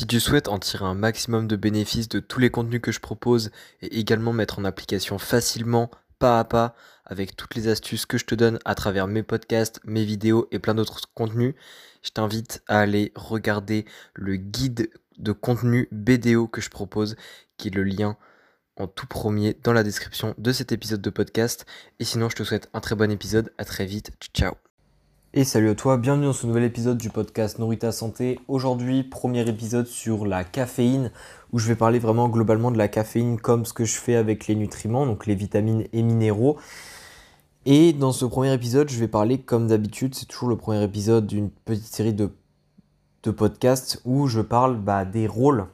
Si tu souhaites en tirer un maximum de bénéfices de tous les contenus que je propose et également mettre en application facilement, pas à pas, avec toutes les astuces que je te donne à travers mes podcasts, mes vidéos et plein d'autres contenus, je t'invite à aller regarder le guide de contenu BDO que je propose, qui est le lien en tout premier dans la description de cet épisode de podcast. Et sinon, je te souhaite un très bon épisode. À très vite. Ciao. Et salut à toi, bienvenue dans ce nouvel épisode du podcast Nourrit ta santé. Aujourd'hui, premier épisode sur la caféine, où je vais parler vraiment globalement de la caféine comme ce que je fais avec les nutriments, donc les vitamines et minéraux. Et dans ce premier épisode, je vais parler comme d'habitude, c'est toujours le premier épisode d'une petite série de, de podcasts où je parle bah, des rôles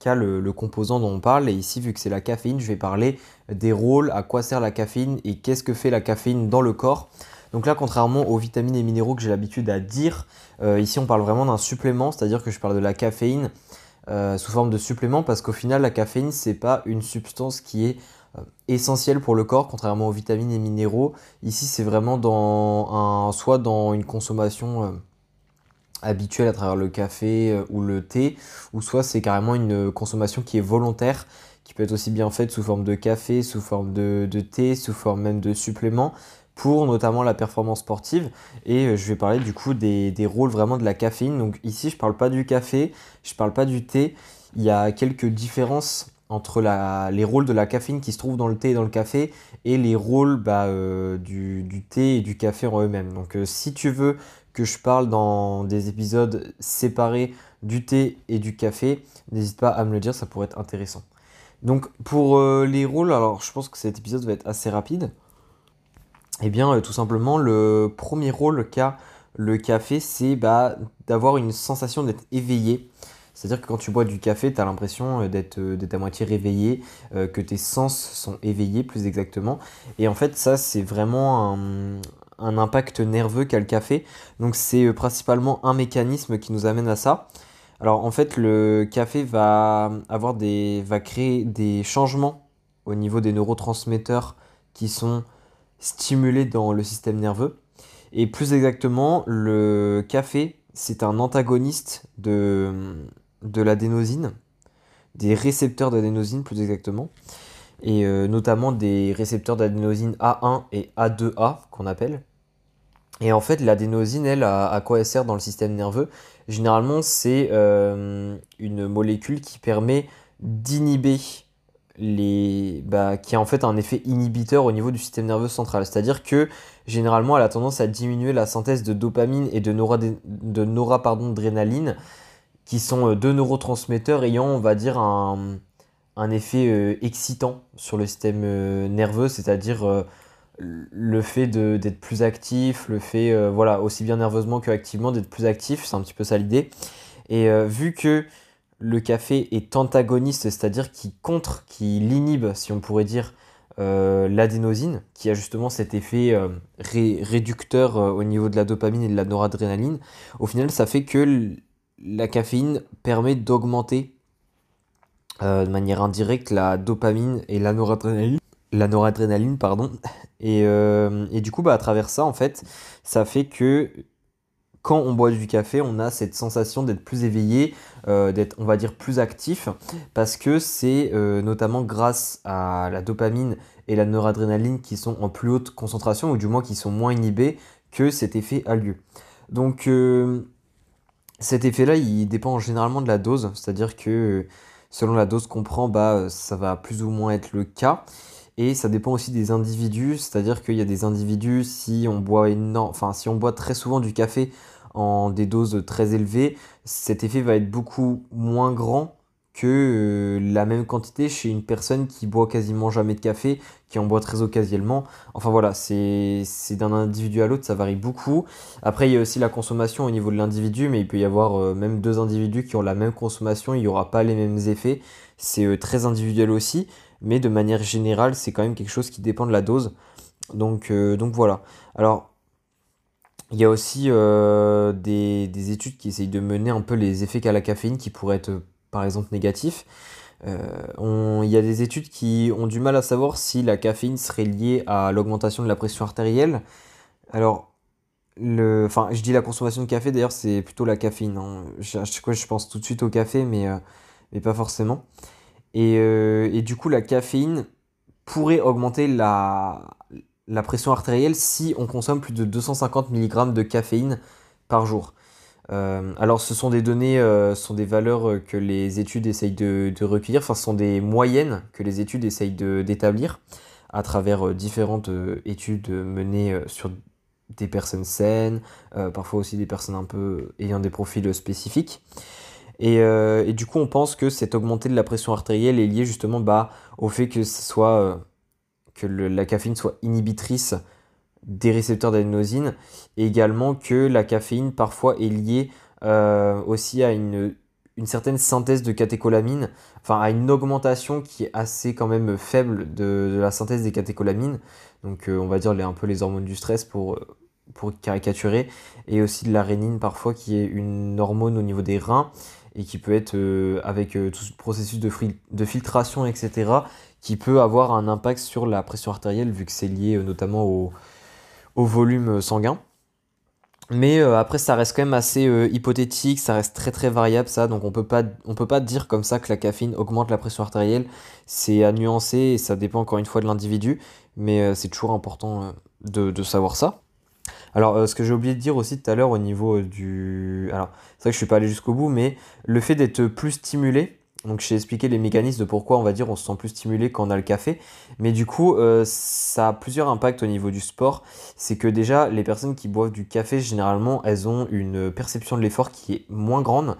qu'a le, le, composant dont on parle. Et ici, vu que c'est la caféine, je vais parler des rôles, à quoi sert la caféine et qu'est-ce que fait la caféine dans le corps. Donc là, contrairement aux vitamines et minéraux que j'ai l'habitude à dire, euh, ici on parle vraiment d'un supplément, c'est-à-dire que je parle de la caféine euh, sous forme de supplément parce qu'au final, la caféine, c'est pas une substance qui est euh, essentielle pour le corps, contrairement aux vitamines et minéraux. Ici, c'est vraiment dans un, soit dans une consommation habituelle à travers le café ou le thé, ou soit c'est carrément une consommation qui est volontaire, qui peut être aussi bien faite sous forme de café, sous forme de, de thé, sous forme même de supplément pour notamment la performance sportive. Et euh, je vais parler du coup des, rôles vraiment de la caféine. Donc ici, je ne parle pas du café, je ne parle pas du thé. Il y a quelques différences entre les rôles de la caféine qui se trouvent dans le thé et dans le café et les rôles bah, euh, du, thé et du café en eux-mêmes. Donc euh, si tu veux que je parle dans des épisodes séparés du thé et du café, n'hésite pas à me le dire, ça pourrait être intéressant. Donc pour les rôles, alors je pense que cet épisode va être assez rapide. Eh bien, euh, tout simplement, le premier rôle qu'a le café, c'est bah, d'avoir une sensation d'être éveillé. C'est-à-dire que quand tu bois du café, tu as l'impression euh, euh, d'être à moitié réveillé, que tes sens sont éveillés plus exactement. Et en fait, ça, c'est vraiment un, un, impact nerveux qu'a le café. Donc c'est principalement un mécanisme qui nous amène à ça. Alors en fait, le café va, avoir des, va créer des changements au niveau des neurotransmetteurs qui sont stimulé dans le système nerveux. Et plus exactement, le café, c'est un antagoniste de, l'adénosine, des récepteurs d'adénosine plus exactement, et euh, notamment des récepteurs d'adénosine A1 et A2A qu'on appelle. Et en fait, l'adénosine, elle, à, quoi elle sert dans le système nerveux? Généralement, c'est euh, une molécule qui permet d'inhiber les, bah, qui a en fait un effet inhibiteur au niveau du système nerveux central. C'est-à-dire que généralement elle a tendance à diminuer la synthèse de dopamine et de, de noradrénaline, qui sont euh, deux neurotransmetteurs ayant, on va dire, un, un effet euh, excitant sur le système euh, nerveux, c'est-à-dire le fait d'être plus actif, le fait, voilà, aussi bien nerveusement que activement, d'être plus actif, c'est un petit peu ça l'idée. Et vu que le café est antagoniste, c'est-à-dire qui contre, qui l'inhibe, si on pourrait dire, euh, l'adénosine, qui a justement cet effet euh, réducteur euh, au niveau de la dopamine et de la noradrénaline, au final, ça fait que la caféine permet d'augmenter de manière indirecte la dopamine et la noradrénaline. La noradrénaline, pardon. Et, du coup, bah, à travers ça, en fait, ça fait que quand on boit du café, on a cette sensation d'être plus éveillé, euh, d'être, on va dire, plus actif, parce que c'est euh, notamment grâce à la dopamine et la noradrénaline qui sont en plus haute concentration, ou du moins qui sont moins inhibés, que cet effet a lieu. Donc, euh, cet effet-là, il dépend généralement de la dose, c'est-à-dire que selon la dose qu'on prend, bah, ça va plus ou moins être le cas. Et ça dépend aussi des individus, c'est-à-dire qu'il y a des individus, si on boit énorme, enfin si on boit très souvent du café, en des doses très élevées, cet effet va être beaucoup moins grand que euh, la même quantité chez une personne qui boit quasiment jamais de café, qui en boit très occasionnellement. Enfin voilà, c'est d'un individu à l'autre, ça varie beaucoup. Après, il y a aussi la consommation au niveau de l'individu, mais il peut y avoir euh, même deux individus qui ont la même consommation, il n'y aura pas les mêmes effets. C'est euh, très individuel aussi, mais de manière générale, c'est quand même quelque chose qui dépend de la dose. Donc, donc voilà. Alors, il y a aussi euh, des, études qui essayent de mener un peu les effets qu'a la caféine qui pourraient être par exemple négatifs. Euh, il y a des études qui ont du mal à savoir si la caféine serait liée à l'augmentation de la pression artérielle. Alors, le, enfin, je dis la consommation de café, d'ailleurs, c'est plutôt la caféine. Hein. Je, je pense tout de suite au café, mais, euh, mais pas forcément. Et, et, du coup, la caféine pourrait augmenter la, la pression artérielle si on consomme plus de 250 mg de caféine par jour. Euh, alors, ce sont des données, ce sont des valeurs que les études essayent de, recueillir, enfin, ce sont des moyennes que les études essayent d'établir à travers différentes études menées sur des personnes saines, euh, parfois aussi des personnes un peu ayant des profils spécifiques. Et, euh, et, du coup, on pense que cette augmentée de la pression artérielle est liée justement bah, au fait que, ce soit, euh, que la caféine soit inhibitrice des récepteurs d'adénosine, et également que la caféine parfois est liée aussi à une, une, certaine synthèse de catécholamines, enfin à une augmentation qui est assez quand même faible de, la synthèse des catécholamines, donc on va dire les, un peu les hormones du stress pour, pour caricaturer, et aussi de la rénine parfois qui est une hormone au niveau des reins et qui peut être euh, avec euh, tout ce processus de, de, filtration, etc., qui peut avoir un impact sur la pression artérielle vu que c'est lié euh, notamment au, volume sanguin. Mais après, ça reste quand même assez hypothétique, ça reste très très variable ça, donc on peut peut pas dire comme ça que la caféine augmente la pression artérielle. C'est à nuancer et ça dépend encore une fois de l'individu, mais c'est toujours important de, savoir ça. Alors, euh, ce que j'ai oublié de dire aussi tout à l'heure au niveau euh, du. Alors, c'est vrai que je suis pas allé jusqu'au bout, mais le fait d'être plus stimulé, donc j'ai expliqué les mécanismes de pourquoi on va dire on se sent plus stimulé quand on a le café. Mais du coup, euh, ça a plusieurs impacts au niveau du sport. C'est que déjà, les personnes qui boivent du café, généralement, elles ont une perception de l'effort qui est moins grande.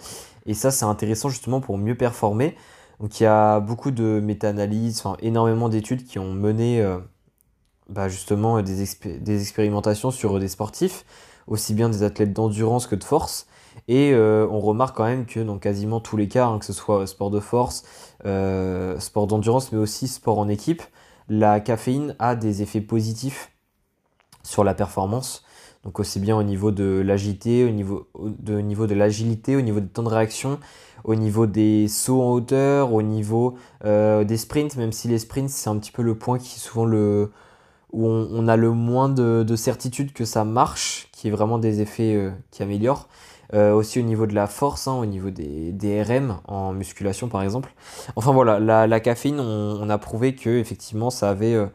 Et ça, c'est intéressant justement pour mieux performer. Donc il y a beaucoup de méta-analyses, enfin énormément d'études qui ont mené bah, justement des, des, expérimentations sur des sportifs, aussi bien des athlètes d'endurance que de force. Et euh, on remarque quand même que dans quasiment tous les cas, hein, que ce soit sport de force, euh, sport d'endurance, mais aussi sport en équipe, la caféine a des effets positifs sur la performance. Donc aussi bien au niveau de l'agilité, au niveau de, niveau de l'agilité, au niveau des temps de réaction, au niveau des sauts en hauteur, au niveau euh, des sprints, même si les sprints c'est un petit peu le point qui est souvent le, où on, a le moins de, certitude que ça marche, qui est vraiment des effets euh, qui améliorent. Euh, aussi au niveau de la force, hein, au niveau des, RM en musculation par exemple. Enfin voilà, la, caféine, on, a prouvé que effectivement ça avait euh,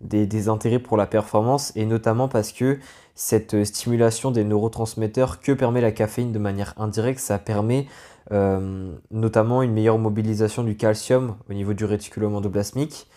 des, intérêts pour la performance et notamment parce que cette stimulation des neurotransmetteurs que permet la caféine de manière indirecte, ça permet notamment une meilleure mobilisation du calcium au niveau du réticulum endoplasmique,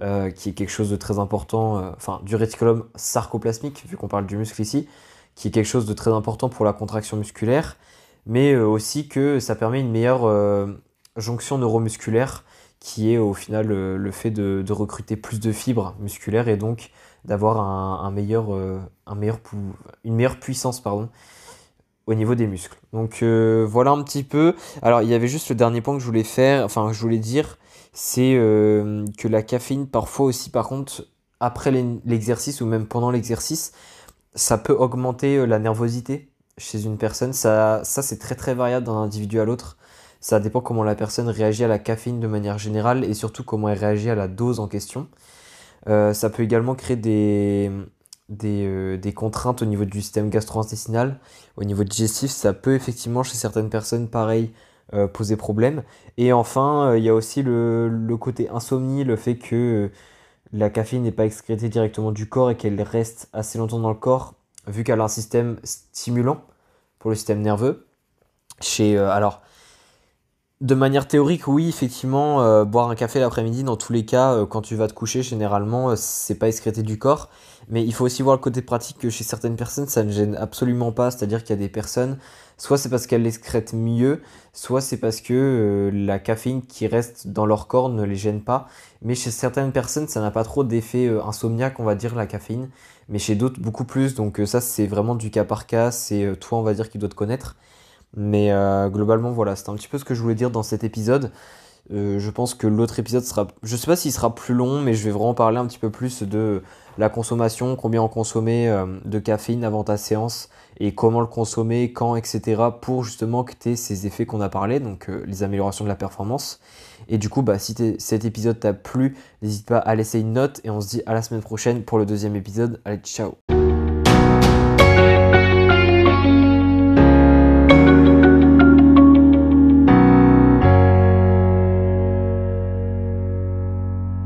euh, qui est quelque chose de très important, euh, enfin du réticulum sarcoplasmique, vu qu'on parle du muscle ici, qui est quelque chose de très important pour la contraction musculaire, mais euh, aussi que ça permet une meilleure jonction neuromusculaire, qui est au final le fait de, recruter plus de fibres musculaires et donc d'avoir une meilleure puissance pardon, au niveau des muscles. Donc voilà un petit peu. Alors il y avait juste le dernier point que je voulais faire, enfin je voulais dire, c'est euh, que la caféine, parfois aussi, par contre, après l'exercice ou même pendant l'exercice, ça peut augmenter euh, la nervosité chez une personne. Ça, c'est très très variable d'un individu à l'autre. Ça dépend comment la personne réagit à la caféine de manière générale et surtout comment elle réagit à la dose en question. Euh, ça peut également créer des, des, des, contraintes au niveau du système gastro-intestinal, au niveau digestif. Ça peut effectivement chez certaines personnes, pareil, euh, poser problème. Et enfin, euh, il y a aussi le, côté insomnie, le fait que euh, la caféine n'est pas excrétée directement du corps et qu'elle reste assez longtemps dans le corps, vu qu'elle a un système stimulant pour le système nerveux. Chez, alors, de manière théorique, oui, effectivement, boire un café l'après-midi, dans tous les cas, quand tu vas te coucher, généralement, c'est pas excrété du corps. Mais il faut aussi voir le côté pratique que chez certaines personnes, ça ne gêne absolument pas. C'est-à-dire qu'il y a des personnes, soit c'est parce qu'elles l'excrètent mieux, soit c'est parce que euh, la caféine qui reste dans leur corps ne les gêne pas. Mais chez certaines personnes, ça n'a pas trop d'effet euh, insomniaque, on va dire, la caféine. Mais chez d'autres, beaucoup plus. Donc euh, ça, c'est vraiment du cas par cas. C'est toi, on va dire, qui doit te connaître. Mais globalement, voilà, c'est un petit peu ce que je voulais dire dans cet épisode. je pense que l'autre épisode sera. Je sais pas s'il sera plus long, mais je vais vraiment parler un petit peu plus de la consommation, combien on consommait euh, de caféine avant ta séance et comment le consommer, quand, etc. pour justement que tu aies ces effets qu'on a parlé, donc euh, les améliorations de la performance. Et du coup, bah, si cet épisode t'a plu, n'hésite pas à laisser une note et on se dit à la semaine prochaine pour le deuxième épisode. Allez, ciao